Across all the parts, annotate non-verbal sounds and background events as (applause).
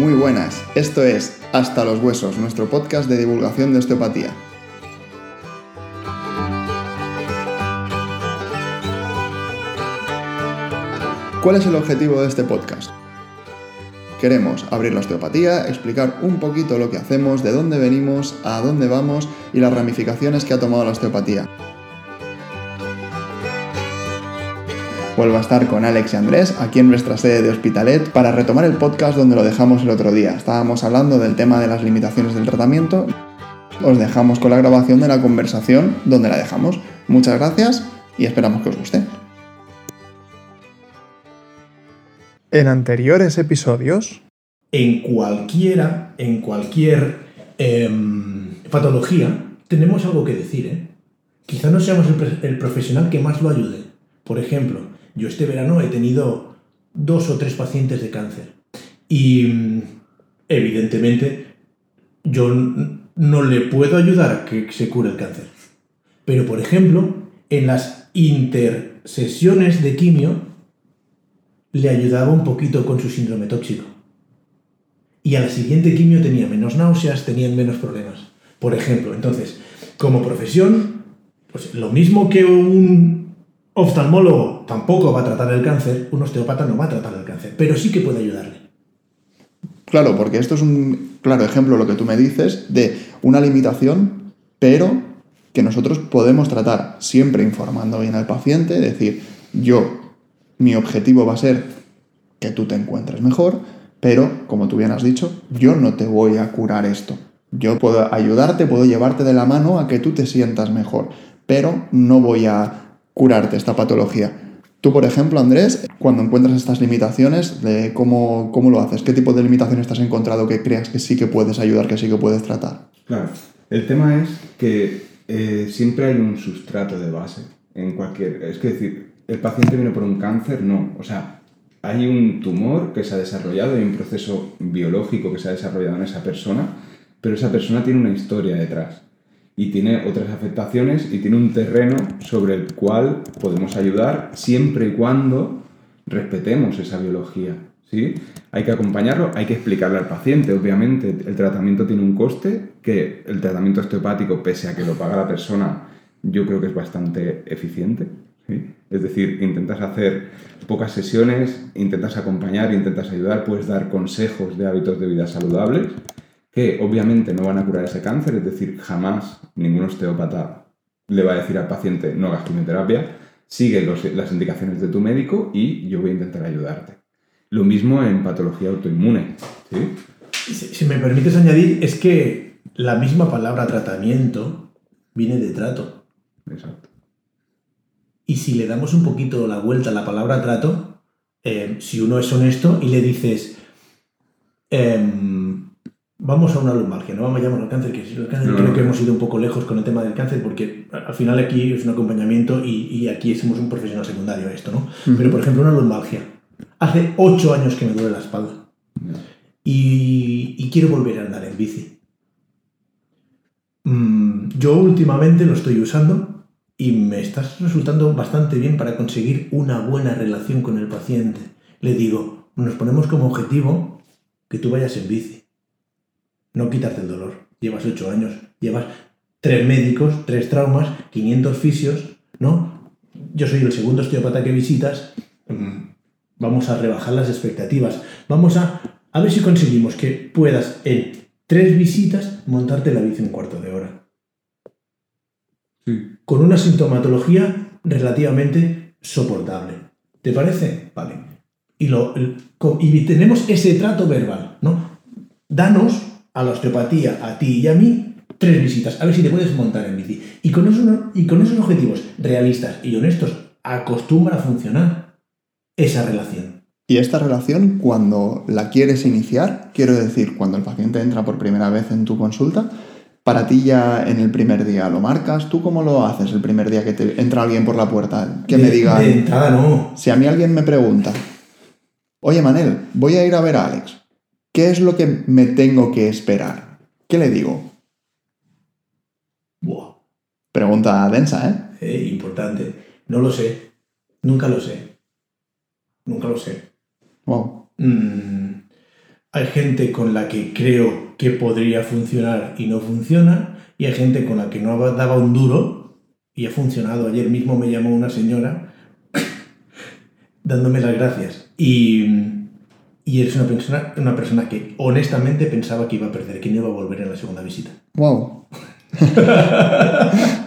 muy buenas. Esto es Hasta los Huesos, nuestro podcast de divulgación de osteopatía. ¿Cuál es el objetivo de este podcast? Queremos abrir la osteopatía, explicar un poquito lo que hacemos, de dónde venimos, a dónde vamos y las ramificaciones que ha tomado la osteopatía. Vuelvo a estar con Alex y Andrés aquí en nuestra sede de Hospitalet para retomar el podcast donde lo dejamos el otro día. Estábamos hablando del tema de las limitaciones del tratamiento. Os dejamos con la grabación de la conversación donde la dejamos. Muchas gracias y esperamos que os guste. En anteriores episodios, En cualquiera, en cualquier em, patología, tenemos algo que decir, ¿eh? Quizá no seamos el, profesional que más lo ayude. Por ejemplo, yo este verano he tenido dos o tres pacientes de cáncer. Y mm, evidentemente yo no le puedo ayudar a que se cure el cáncer. Pero, por ejemplo, en las intersesiones de quimio, le ayudaba un poquito con su síndrome tóxico. Y a la siguiente quimio tenía menos náuseas, tenían menos problemas. Por ejemplo, entonces, como profesión, pues lo mismo que un oftalmólogo tampoco va a tratar el cáncer, un osteópata no va a tratar el cáncer, pero sí que puede ayudarle. claro, porque esto es un claro ejemplo lo que tú me dices de una limitación, pero que nosotros podemos tratar siempre informando bien al paciente, decir, yo, mi objetivo va a ser que tú te encuentres mejor, pero como tú bien has dicho, yo no te voy a curar esto. Yo puedo ayudarte, puedo llevarte de la mano a que tú te sientas mejor, pero no voy a curarte esta patología. Tú, por ejemplo, Andrés, cuando encuentras estas limitaciones, cómo, ¿cómo lo haces? ¿Qué tipo de limitaciones te has encontrado que creas que sí que puedes ayudar, que sí que puedes tratar? Claro, el tema es que eh, siempre hay un sustrato de base en cualquier... Es que decir, el paciente viene por un cáncer, no. O sea, hay un tumor que se ha desarrollado, hay un proceso biológico que se ha desarrollado en esa persona, pero esa persona tiene una historia detrás y tiene otras afectaciones y tiene un terreno sobre el cual podemos ayudar siempre y cuando respetemos esa biología. ¿sí? Hay que acompañarlo, hay que explicarle al paciente, obviamente. El tratamiento tiene un coste que el tratamiento osteopático, pese a que lo paga la persona, yo creo que es bastante eficiente. ¿sí? Es decir, intentas hacer pocas sesiones, intentas acompañar, intentas ayudar, puedes dar consejos de hábitos de vida saludables que obviamente no van a curar ese cáncer, es decir, jamás ningún osteópata le va a decir al paciente no hagas quimioterapia, sigue los- las indicaciones de tu médico y yo voy a intentar ayudarte. Lo mismo en patología autoinmune. ¿sí? Si, si me permites añadir, es que la misma palabra tratamiento viene de trato. Exacto. Y si le damos un poquito la vuelta a la palabra trato, eh, si uno es honesto y le dices, em, vamos a una lumbalgia, no vamos a llamar al cáncer, que el cáncer No, creo no. que hemos ido un poco lejos con el tema del cáncer, porque al al final aquí es un acompañamiento y, y aquí somos un profesional secundario a esto, ¿no? Pero por ejemplo, una lumbalgia. Hace ocho años que me duele la espalda y, y quiero volver a andar en bici. Mm, yo últimamente lo estoy usando y me está resultando bastante bien para conseguir una buena relación con el paciente. Le digo, nos ponemos como objetivo que tú vayas en bici, no quitarte el dolor. Llevas ocho años, llevas tres médicos, tres traumas, 500 fisios, ¿no? Yo soy el segundo osteópata que visitas. mm, Vamos a rebajar las expectativas. Vamos a, a ver si conseguimos que puedas en tres visitas montarte la bici en un cuarto de hora Sí. con una sintomatología relativamente soportable. ¿Te parece? Vale. Y, lo, y tenemos ese trato verbal, ¿no? Danos a la osteopatía, a ti y a mí, tres visitas, a ver si te puedes montar en bici. Y con, eso, y con esos objetivos realistas y honestos, acostumbra a funcionar esa relación. Y esta relación, cuando la quieres iniciar, quiero decir, cuando el paciente entra por primera vez en tu consulta, para ti ya en el primer día lo marcas, ¿tú cómo lo haces el primer día que te entra alguien por la puerta? Que me diga, De entrada no. si a mí alguien me pregunta, oye Manel, voy a ir a ver a Alex, ¿qué es lo que me tengo que esperar? ¿Qué le digo? Buah. Pregunta densa, ¿eh? Eh, importante. No lo sé. Nunca lo sé. Nunca lo sé. Wow. Mm, hay gente con la que creo que podría funcionar y no funciona, y hay gente con la que no daba un duro y ha funcionado. Ayer mismo me llamó una señora (coughs) dándome las gracias. Y, y eres una persona, una persona que honestamente pensaba que iba a perder, que no iba a volver en la segunda visita. ¡Wow! (laughs)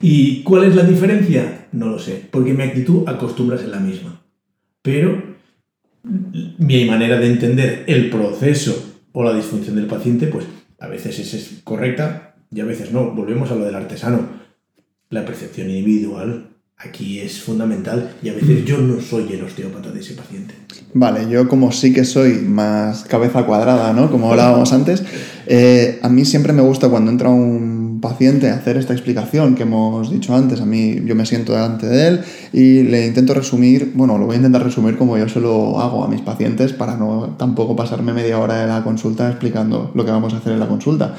¿Y cuál es la diferencia? No lo sé, porque mi actitud acostumbras en la misma. Pero mi manera de entender el proceso o la disfunción del paciente, pues a veces es correcta y a veces no. Volvemos a lo del artesano. La percepción individual aquí es fundamental y a veces yo no soy el osteópata de ese paciente. Vale, yo como sí que soy más cabeza cuadrada, ¿no? Como hablábamos antes, eh, a mí siempre me gusta cuando entra un paciente hacer esta explicación que hemos dicho antes. A mí yo me siento delante de él y le intento resumir, bueno, lo voy a intentar resumir como yo se lo hago a mis pacientes para no tampoco pasarme media hora de la consulta explicando lo que vamos a hacer en la consulta.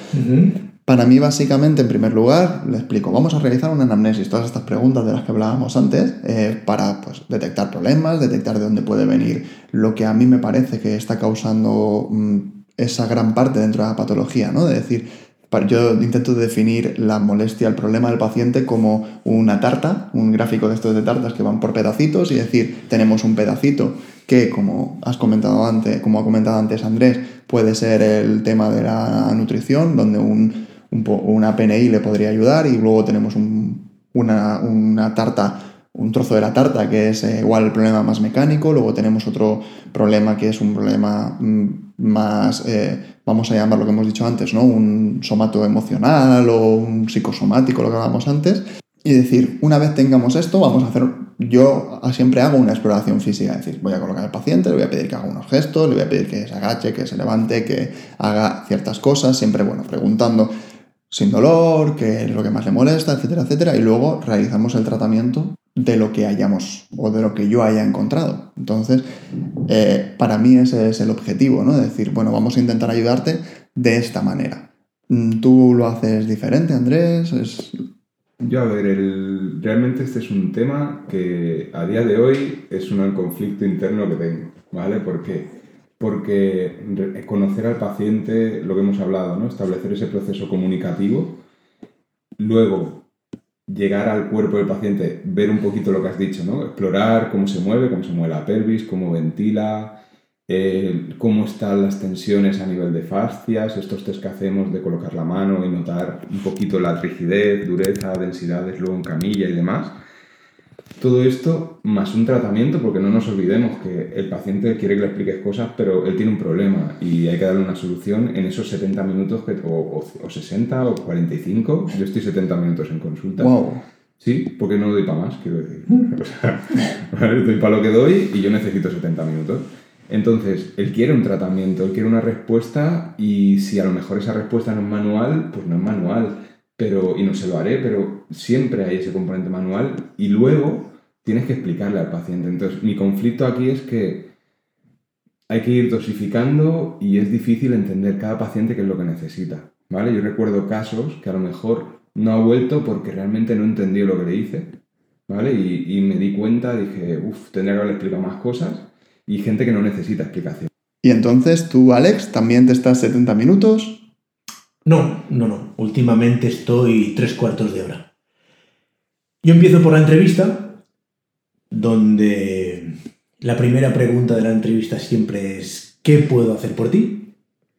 Para mí, básicamente, en primer lugar, le explico, vamos a realizar una anamnesis, todas estas preguntas de las que hablábamos antes, eh, para pues, detectar problemas, detectar de dónde puede venir lo que a mí me parece que está causando mm, esa gran parte dentro de la patología, ¿no? De decir, yo intento definir la molestia, el problema del paciente como una tarta, un gráfico de estos de tartas que van por pedacitos y decir, tenemos un pedacito que, como has comentado antes, como ha comentado antes Andrés, puede ser el tema de la nutrición, donde un, una PNI le podría ayudar y luego tenemos una, una tarta un trozo de la tarta que es eh, igual el problema más mecánico, luego tenemos otro problema que es un problema mm, más, eh, vamos a llamar lo que hemos dicho antes, ¿no? un somato emocional o un psicosomático, lo que hablábamos antes, y decir, una vez tengamos esto, vamos a hacer, yo siempre hago una exploración física, es decir, voy a colocar al paciente, le voy a pedir que haga unos gestos, le voy a pedir que se agache, que se levante, que haga ciertas cosas, siempre, bueno, preguntando sin dolor, qué es lo que más le molesta, etcétera, etcétera, y luego realizamos el tratamiento de lo que hayamos o de lo que yo haya encontrado. Entonces, eh, para mí ese es el objetivo, ¿no? decir, bueno, vamos a intentar ayudarte de esta manera. Mm, ¿Tú lo haces diferente, Andrés? ¿Es... Yo, a ver, realmente este es un tema que a día de hoy es un conflicto interno que tengo, ¿vale? ¿Por qué? Porque conocer al paciente, lo que hemos hablado, ¿no? Establecer ese proceso comunicativo, luego llegar al cuerpo del paciente, ver un poquito lo que has dicho, ¿no? Explorar cómo se mueve, cómo se mueve la pelvis, cómo ventila, eh, cómo están las tensiones a nivel de fascias, estos test que hacemos de colocar la mano y notar un poquito la rigidez, dureza, densidades luego en camilla y demás. Todo esto más un tratamiento, porque no nos olvidemos que el paciente quiere que le expliques cosas, pero él tiene un problema y hay que darle una solución en esos 70 minutos, o, o, 60 o 45. Yo estoy 70 minutos en consulta. Wow. Sí, porque no doy para más, quiero decir. (laughs) O sea, doy para lo que doy y yo necesito 70 minutos. Entonces, él quiere un tratamiento, él quiere una respuesta y si a lo mejor esa respuesta no es manual, pues no es manual. Pero, y no se lo haré, pero siempre hay ese componente manual y luego tienes que explicarle al paciente. Entonces, mi conflicto aquí es que hay que ir dosificando y es difícil entender cada paciente qué es lo que necesita. ¿vale? Yo recuerdo casos que a lo mejor no ha vuelto porque realmente no entendió lo que le hice. ¿vale? Y, y me di cuenta, dije, uff, tendría que haberle explicado más cosas y gente que no necesita explicación. Y entonces tú, Alex, también te estás 70 minutos. No, no, no. Últimamente estoy tres cuartos de hora. Yo empiezo por la entrevista, donde la primera pregunta de la entrevista siempre es ¿qué puedo hacer por ti?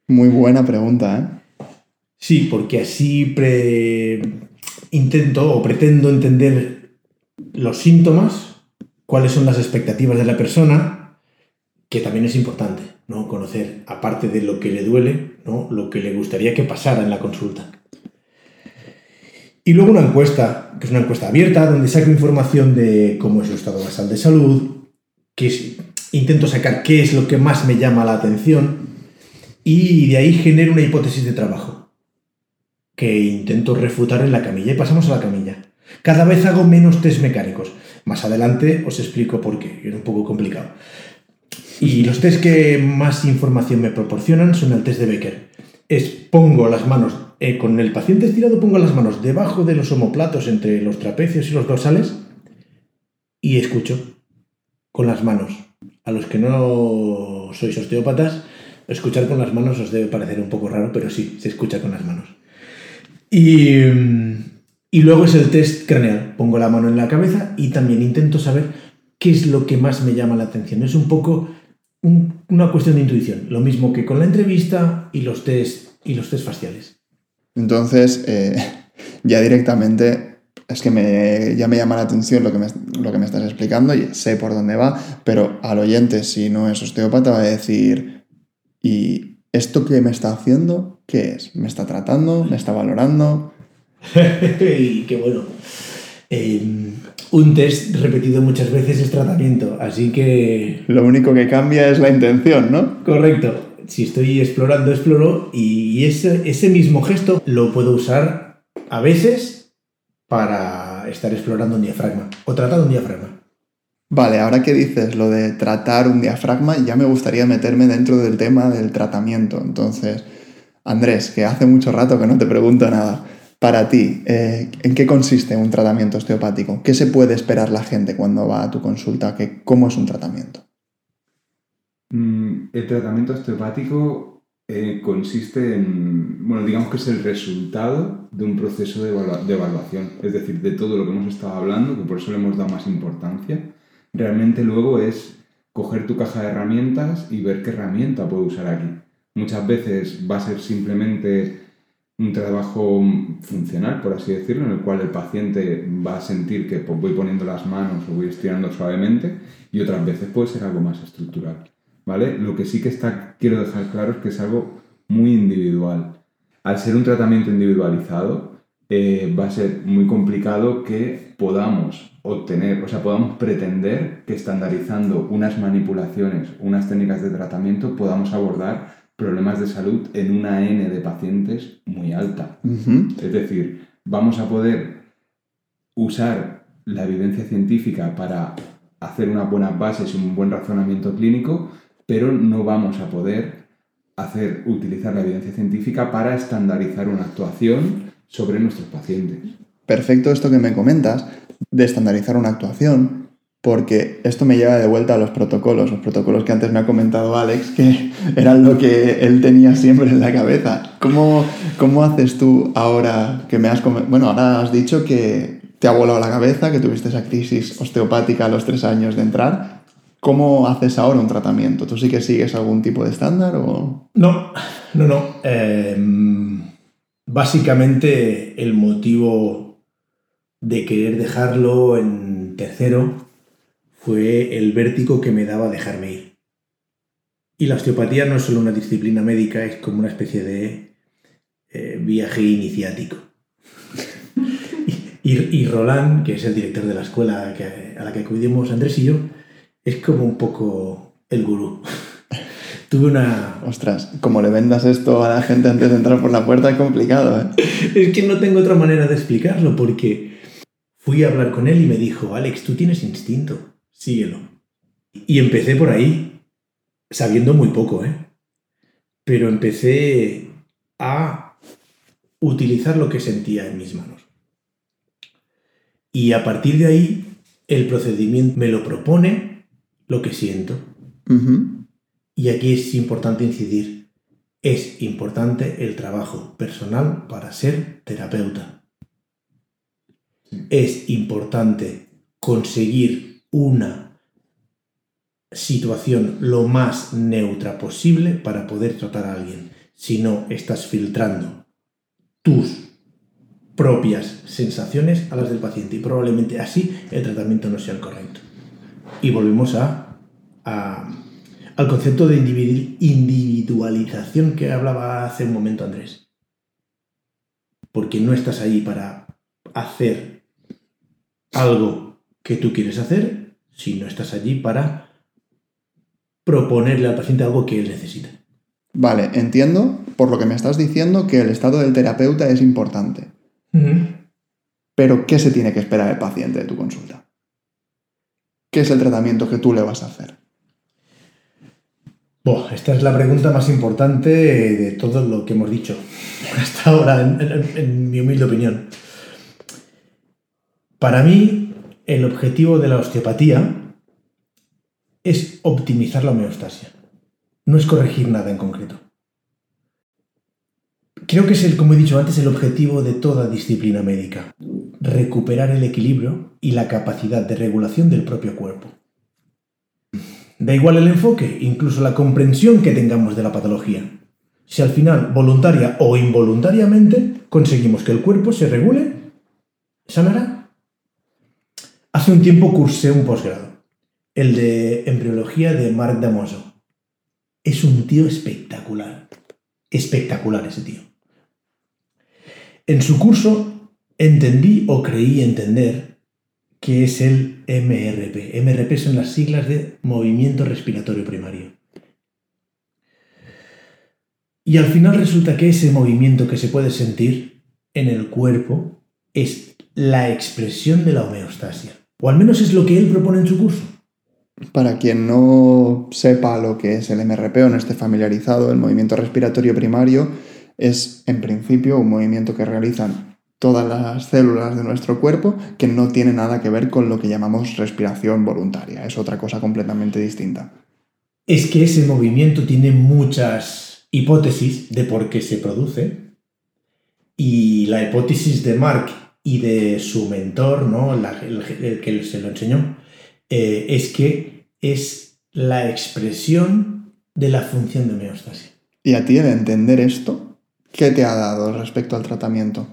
Muy buena pregunta, ¿eh? Sí, porque así intento o pretendo entender los síntomas, cuáles son las expectativas de la persona, que también es importante, ¿no? Conocer, aparte de lo que le duele, ¿no? Lo que le gustaría que pasara en la consulta. Y luego una encuesta, que es una encuesta abierta, donde saco información de cómo es su estado basal de salud, que intento sacar qué es lo que más me llama la atención y de ahí genero una hipótesis de trabajo que intento refutar en la camilla y pasamos a la camilla. Cada vez hago menos test mecánicos. Más adelante os explico por qué, es un poco complicado. Y los test que más información me proporcionan son el test de Becker. Es pongo las manos eh, con el paciente estirado pongo las manos debajo de los omoplatos entre los trapecios y los dorsales y escucho con las manos. A los que no sois osteópatas, escuchar con las manos os debe parecer un poco raro, pero sí, se escucha con las manos. Y, y luego es el test craneal. Pongo la mano en la cabeza y también intento saber qué es lo que más me llama la atención. Es un poco un- una cuestión de intuición, lo mismo que con la entrevista y los test, y los test faciales. Entonces, eh, (laughs) ya directamente, es que me, ya me llama la atención lo que, me, lo que me estás explicando y sé por dónde va, pero al oyente, si no es osteópata, va a decir, ¿y esto que me está haciendo, qué es? ¿Me está tratando? ¿Me está valorando? (laughs) y qué bueno. Eh, un test repetido muchas veces es tratamiento, así que Lo único que cambia es la intención, ¿no? Correcto. Si estoy explorando, exploro y ese, ese mismo gesto lo puedo usar a veces para estar explorando un diafragma o tratando un diafragma. Vale, ahora que dices lo de tratar un diafragma, ya me gustaría meterme dentro del tema del tratamiento. Entonces, Andrés, que hace mucho rato que no te pregunto nada, para ti, eh, ¿en qué consiste un tratamiento osteopático? ¿Qué se puede esperar la gente cuando va a tu consulta? ¿Qué, ¿Cómo es un tratamiento? Mm, El tratamiento osteopático eh, consiste en, bueno, digamos que es el resultado de un proceso de, de evaluación, es decir, de todo lo que hemos estado hablando, que por eso le hemos dado más importancia. Realmente luego es coger tu caja de herramientas y ver qué herramienta puedo usar aquí. Muchas veces va a ser simplemente un trabajo funcional, por así decirlo, en el cual el paciente va a sentir que pues, voy poniendo las manos o voy estirando suavemente y otras veces puede ser algo más estructural. ¿vale? Lo que sí que está, quiero dejar claro es que es algo muy individual. Al ser un tratamiento individualizado, eh, va a ser muy complicado que podamos obtener, o sea, podamos pretender que estandarizando unas manipulaciones, unas técnicas de tratamiento, podamos abordar problemas de salud en una N de pacientes muy alta. Es decir, vamos a poder usar la evidencia científica para hacer unas buenas bases y un buen razonamiento clínico, pero no vamos a poder hacer, utilizar la evidencia científica para estandarizar una actuación sobre nuestros pacientes. Perfecto esto que me comentas de estandarizar una actuación, porque esto me lleva de vuelta a los protocolos, los protocolos que antes me ha comentado Alex, que (laughs) eran lo que él tenía siempre en la cabeza. ¿Cómo, cómo haces tú ahora que me has... Bueno, ahora has dicho que te ha volado la cabeza, que tuviste esa crisis osteopática a los tres años de entrar. ¿Cómo haces ahora un tratamiento? ¿Tú sí que sigues algún tipo de estándar o...? No, no, no. Eh, básicamente el motivo de querer dejarlo en tercero fue el vértigo que me daba dejarme ir. Y la osteopatía no es solo una disciplina médica, es como una especie de eh, viaje iniciático. (laughs) y, y Roland, que es el director de la escuela que- a la que acudimos Andrés y yo, es como un poco el gurú. (laughs) Tuve una, Ostras, como le vendas esto a la gente antes de entrar por la puerta es complicado, ¿eh? (laughs) Es que no tengo otra manera de explicarlo porque fui a hablar con él y me dijo, Alex, tú tienes instinto, síguelo. Y empecé por ahí, sabiendo muy poco, ¿eh? Pero empecé a utilizar lo que sentía en mis manos. Y a partir de ahí, el procedimiento me lo propone lo que siento. Y aquí es importante incidir. Es importante el trabajo personal para ser terapeuta. Es importante conseguir una situación lo más neutra posible para poder tratar a alguien. Si no, estás filtrando tus propias sensaciones a las del paciente y probablemente así el tratamiento no sea el correcto. Y volvemos a, a al concepto de individu- individualización que hablaba hace un momento Andrés. Porque no estás ahí para hacer algo que tú quieres hacer, sino estás allí para proponerle al paciente algo que él necesita. Vale, entiendo por lo que me estás diciendo que el estado del terapeuta es importante. Pero, ¿qué se tiene que esperar el paciente de tu consulta? ¿Qué es el tratamiento que tú le vas a hacer? Esta es la pregunta más importante de todo lo que hemos dicho hasta ahora, en, en- en mi humilde opinión. Para mí, el objetivo de la osteopatía es optimizar la homeostasia. No es corregir nada en concreto. Creo que es, el, como he dicho antes, el objetivo de toda disciplina médica. Recuperar el equilibrio y la capacidad de regulación del propio cuerpo. Da igual el enfoque, incluso la comprensión que tengamos de la patología. Si al final, voluntaria o involuntariamente, conseguimos que el cuerpo se regule, ¿sanará? Hace un tiempo cursé un posgrado, el de embriología de Marc Damoso. Es un tío espectacular. Espectacular ese tío. En su curso entendí o creí entender que es el MRP. MRP son las siglas de movimiento respiratorio primario. Y al final resulta que ese movimiento que se puede sentir en el cuerpo es la expresión de la homeostasia. O al menos es lo que él propone en su curso. Para quien no sepa lo que es el MRP o no esté familiarizado, el movimiento respiratorio primario es en principio un movimiento que realizan todas las células de nuestro cuerpo que no tiene nada que ver con lo que llamamos respiración voluntaria. Es otra cosa completamente distinta. Es que ese movimiento tiene muchas hipótesis de por qué se produce. Y la hipótesis de Mark y de su mentor, ¿no? el, que se lo enseñó, eh, es que es la expresión de la función de homeostasia. ¿Y a ti el entender esto, qué te ha dado respecto al tratamiento?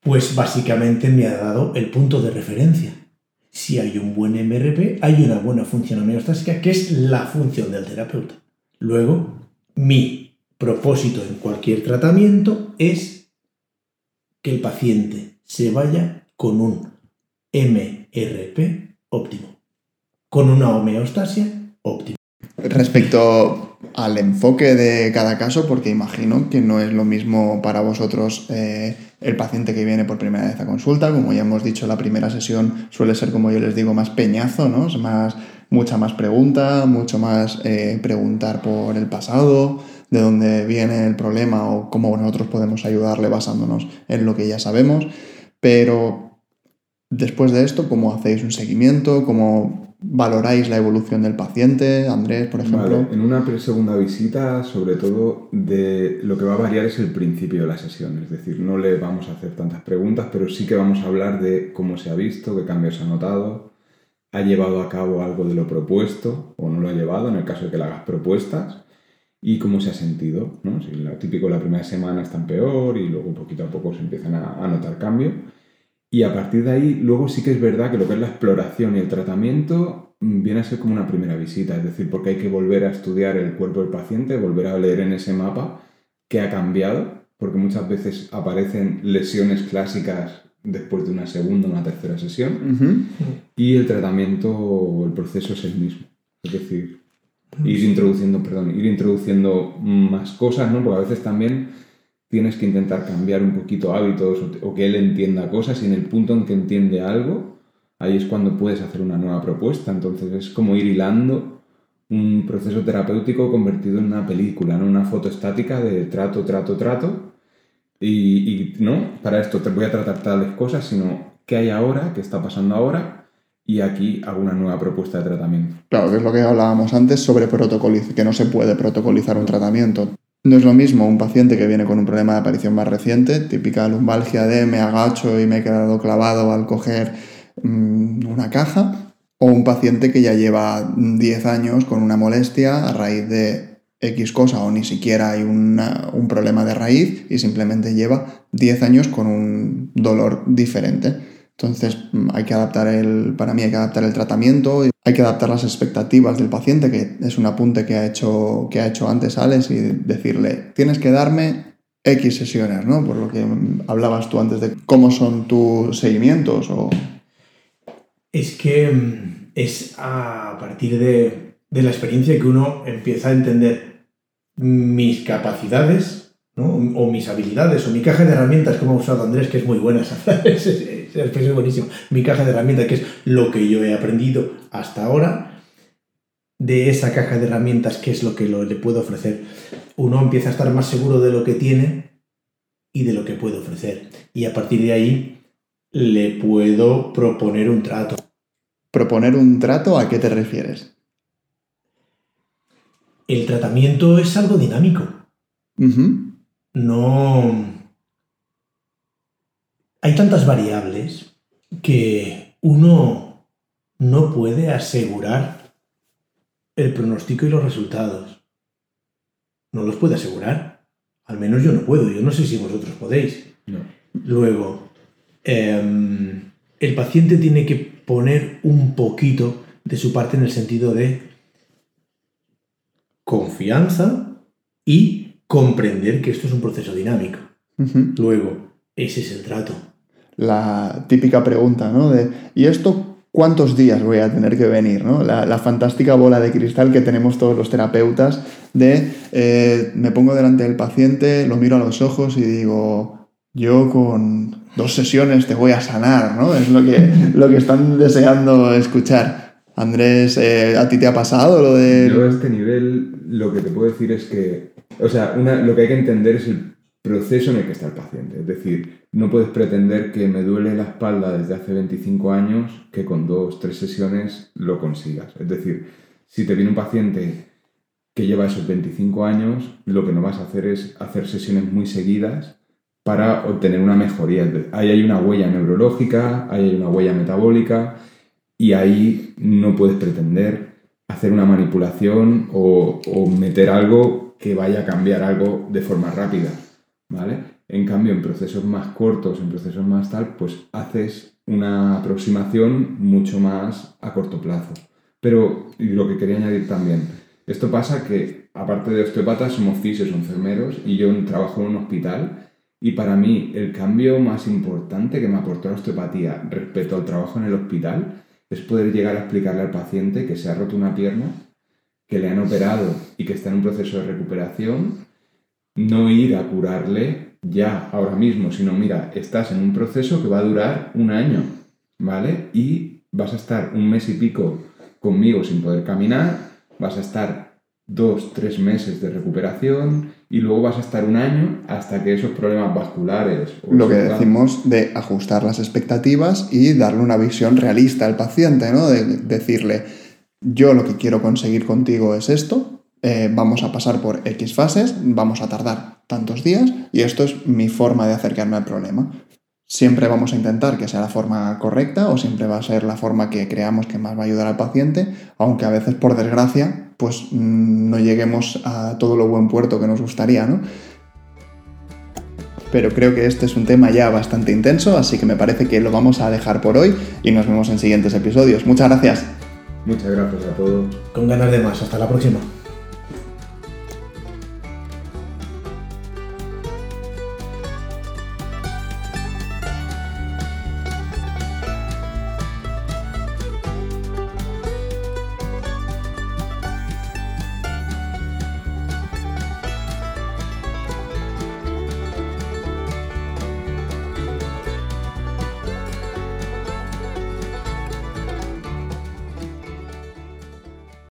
Pues básicamente me ha dado el punto de referencia. Si hay un buen MRP, hay una buena función homeostásica, que es la función del terapeuta. Luego, mi propósito en cualquier tratamiento es que el paciente se vaya con un MRP óptimo, con una homeostasia óptima. Respecto al enfoque de cada caso, porque imagino que no es lo mismo para vosotros eh, el paciente que viene por primera vez a consulta, como ya hemos dicho, la primera sesión suele ser, como yo les digo, más peñazo, ¿no? Es más, mucha más pregunta, mucho más eh, preguntar por el pasado, de dónde viene el problema o cómo nosotros podemos ayudarle basándonos en lo que ya sabemos. Pero después de esto, ¿cómo hacéis un seguimiento? ¿Cómo valoráis la evolución del paciente? Andrés, por ejemplo. En una segunda visita, sobre todo, de lo que va a variar es el principio de la sesión. Es decir, no le vamos a hacer tantas preguntas, pero sí que vamos a hablar de cómo se ha visto, qué cambios ha notado, ha llevado a cabo algo de lo propuesto o no lo ha llevado, en el caso de que le hagas propuestas y cómo se ha sentido. ¿no? Si lo típico la primera semana están peor y luego poquito a poco se empiezan a, notar cambio. Y a partir de ahí, luego sí que es verdad que lo que es la exploración y el tratamiento mm, viene a ser como una primera visita, es decir, porque hay que volver a estudiar el cuerpo del paciente, volver a leer en ese mapa qué ha cambiado, porque muchas veces aparecen lesiones clásicas después de una segunda o una tercera sesión, y el tratamiento, el proceso es el mismo. Es decir, ir introduciendo, perdón, ir introduciendo más cosas, ¿no? Porque a veces también tienes que intentar cambiar un poquito hábitos o, que él entienda cosas y en el punto en que entiende algo, ahí es cuando puedes hacer una nueva propuesta. Entonces es como ir hilando un proceso terapéutico convertido en una película, ¿no? Una foto estática de trato, trato, trato. Y, no, para esto te voy a tratar tales cosas, sino qué hay ahora, qué está pasando ahora y aquí hago una nueva propuesta de tratamiento. Claro, que es lo que hablábamos antes sobre protocolizar, que no se puede protocolizar un tratamiento. No es lo mismo un paciente que viene con un problema de aparición más reciente, típica lumbalgia de me agacho y me he quedado clavado al coger mm, una caja, o un paciente que ya lleva 10 años con una molestia a raíz de X cosa o ni siquiera hay un problema de raíz y simplemente lleva 10 años con un dolor diferente. Entonces mm, hay que adaptar el, para mí hay que adaptar el tratamiento, hay que adaptar las expectativas del paciente, que es un apunte que ha hecho, que ha hecho antes Alex, y decirle, tienes que darme X sesiones, ¿no? Por lo que hablabas tú antes de cómo son tus seguimientos o... Es que mm, es a partir de, de la experiencia que uno empieza a entender mis capacidades o mis habilidades, o mi caja de herramientas, como ha usado Andrés, que es muy buena esa (laughs) es buenísimo. Mi caja de herramientas, que es lo que yo he aprendido hasta ahora, de esa caja de herramientas, que es lo que le puedo ofrecer. Uno empieza a estar más seguro de lo que tiene y de lo que puede ofrecer. Y a partir de ahí le puedo proponer un trato. ¿Proponer un trato a qué te refieres? el tratamiento es algo dinámico. No. Hay tantas variables que uno no puede asegurar el pronóstico y los resultados. No los puede asegurar. Al menos yo no puedo. Yo no sé si vosotros podéis. No. Luego, em, el paciente tiene que poner un poquito de su parte en el sentido de confianza y comprender que esto es un proceso dinámico. Luego, ese es el trato. La típica pregunta, ¿no? De, ¿y esto cuántos días voy a tener que venir? ¿no? La, fantástica bola de cristal que tenemos todos los terapeutas de eh, me pongo delante del paciente, lo miro a los ojos y digo, yo con dos sesiones te voy a sanar, ¿no? Es lo que, lo que están deseando escuchar. Andrés, eh, ¿a ti te ha pasado lo de...? Yo a este nivel lo que te puedo decir es que, o sea, una- lo que hay que entender es el proceso en el que está el paciente. Es decir, no puedes pretender que me duele la espalda desde hace 25 años que con dos, tres sesiones lo consigas. Es decir, si te viene un paciente que lleva esos 25 años, lo que no vas a hacer es hacer sesiones muy seguidas para obtener una mejoría. Ahí hay una huella neurológica, ahí hay una huella metabólica y ahí no puedes pretender hacer una manipulación o, o meter algo que vaya a cambiar algo de forma rápida, ¿vale? En cambio, en procesos más cortos, en procesos más tal, pues haces una aproximación mucho más a corto plazo. Pero, y lo que quería añadir también, esto pasa que, aparte de osteopatas, somos fisios enfermeros y yo trabajo en un hospital y para mí el cambio más importante que me aportó la osteopatía respecto al trabajo en el hospital es poder llegar a explicarle al paciente que se ha roto una pierna, que le han operado y que está en un proceso de recuperación, no ir a curarle ya, ahora mismo, sino mira, estás en un proceso que va a durar un año, ¿vale? Y vas a estar un mes y pico conmigo sin poder caminar, vas a estar dos, tres meses de recuperación y luego vas a estar un año hasta que esos problemas vasculares... o lo que decimos de ajustar las expectativas y darle una visión realista al paciente, ¿no? De decirle, yo lo que quiero conseguir contigo es esto, eh, vamos a pasar por X fases, vamos a tardar tantos días y esto es mi forma de acercarme al problema. Siempre vamos a intentar que sea la forma correcta o siempre va a ser la forma que creamos que más va a ayudar al paciente, aunque a veces, por desgracia, pues mm, no lleguemos a todo lo buen puerto que nos gustaría, ¿no? pero creo que este es un tema ya bastante intenso, así que me parece que lo vamos a dejar por hoy y nos vemos en siguientes episodios. Muchas gracias. Muchas gracias a todos. Con ganas de más. Hasta la próxima.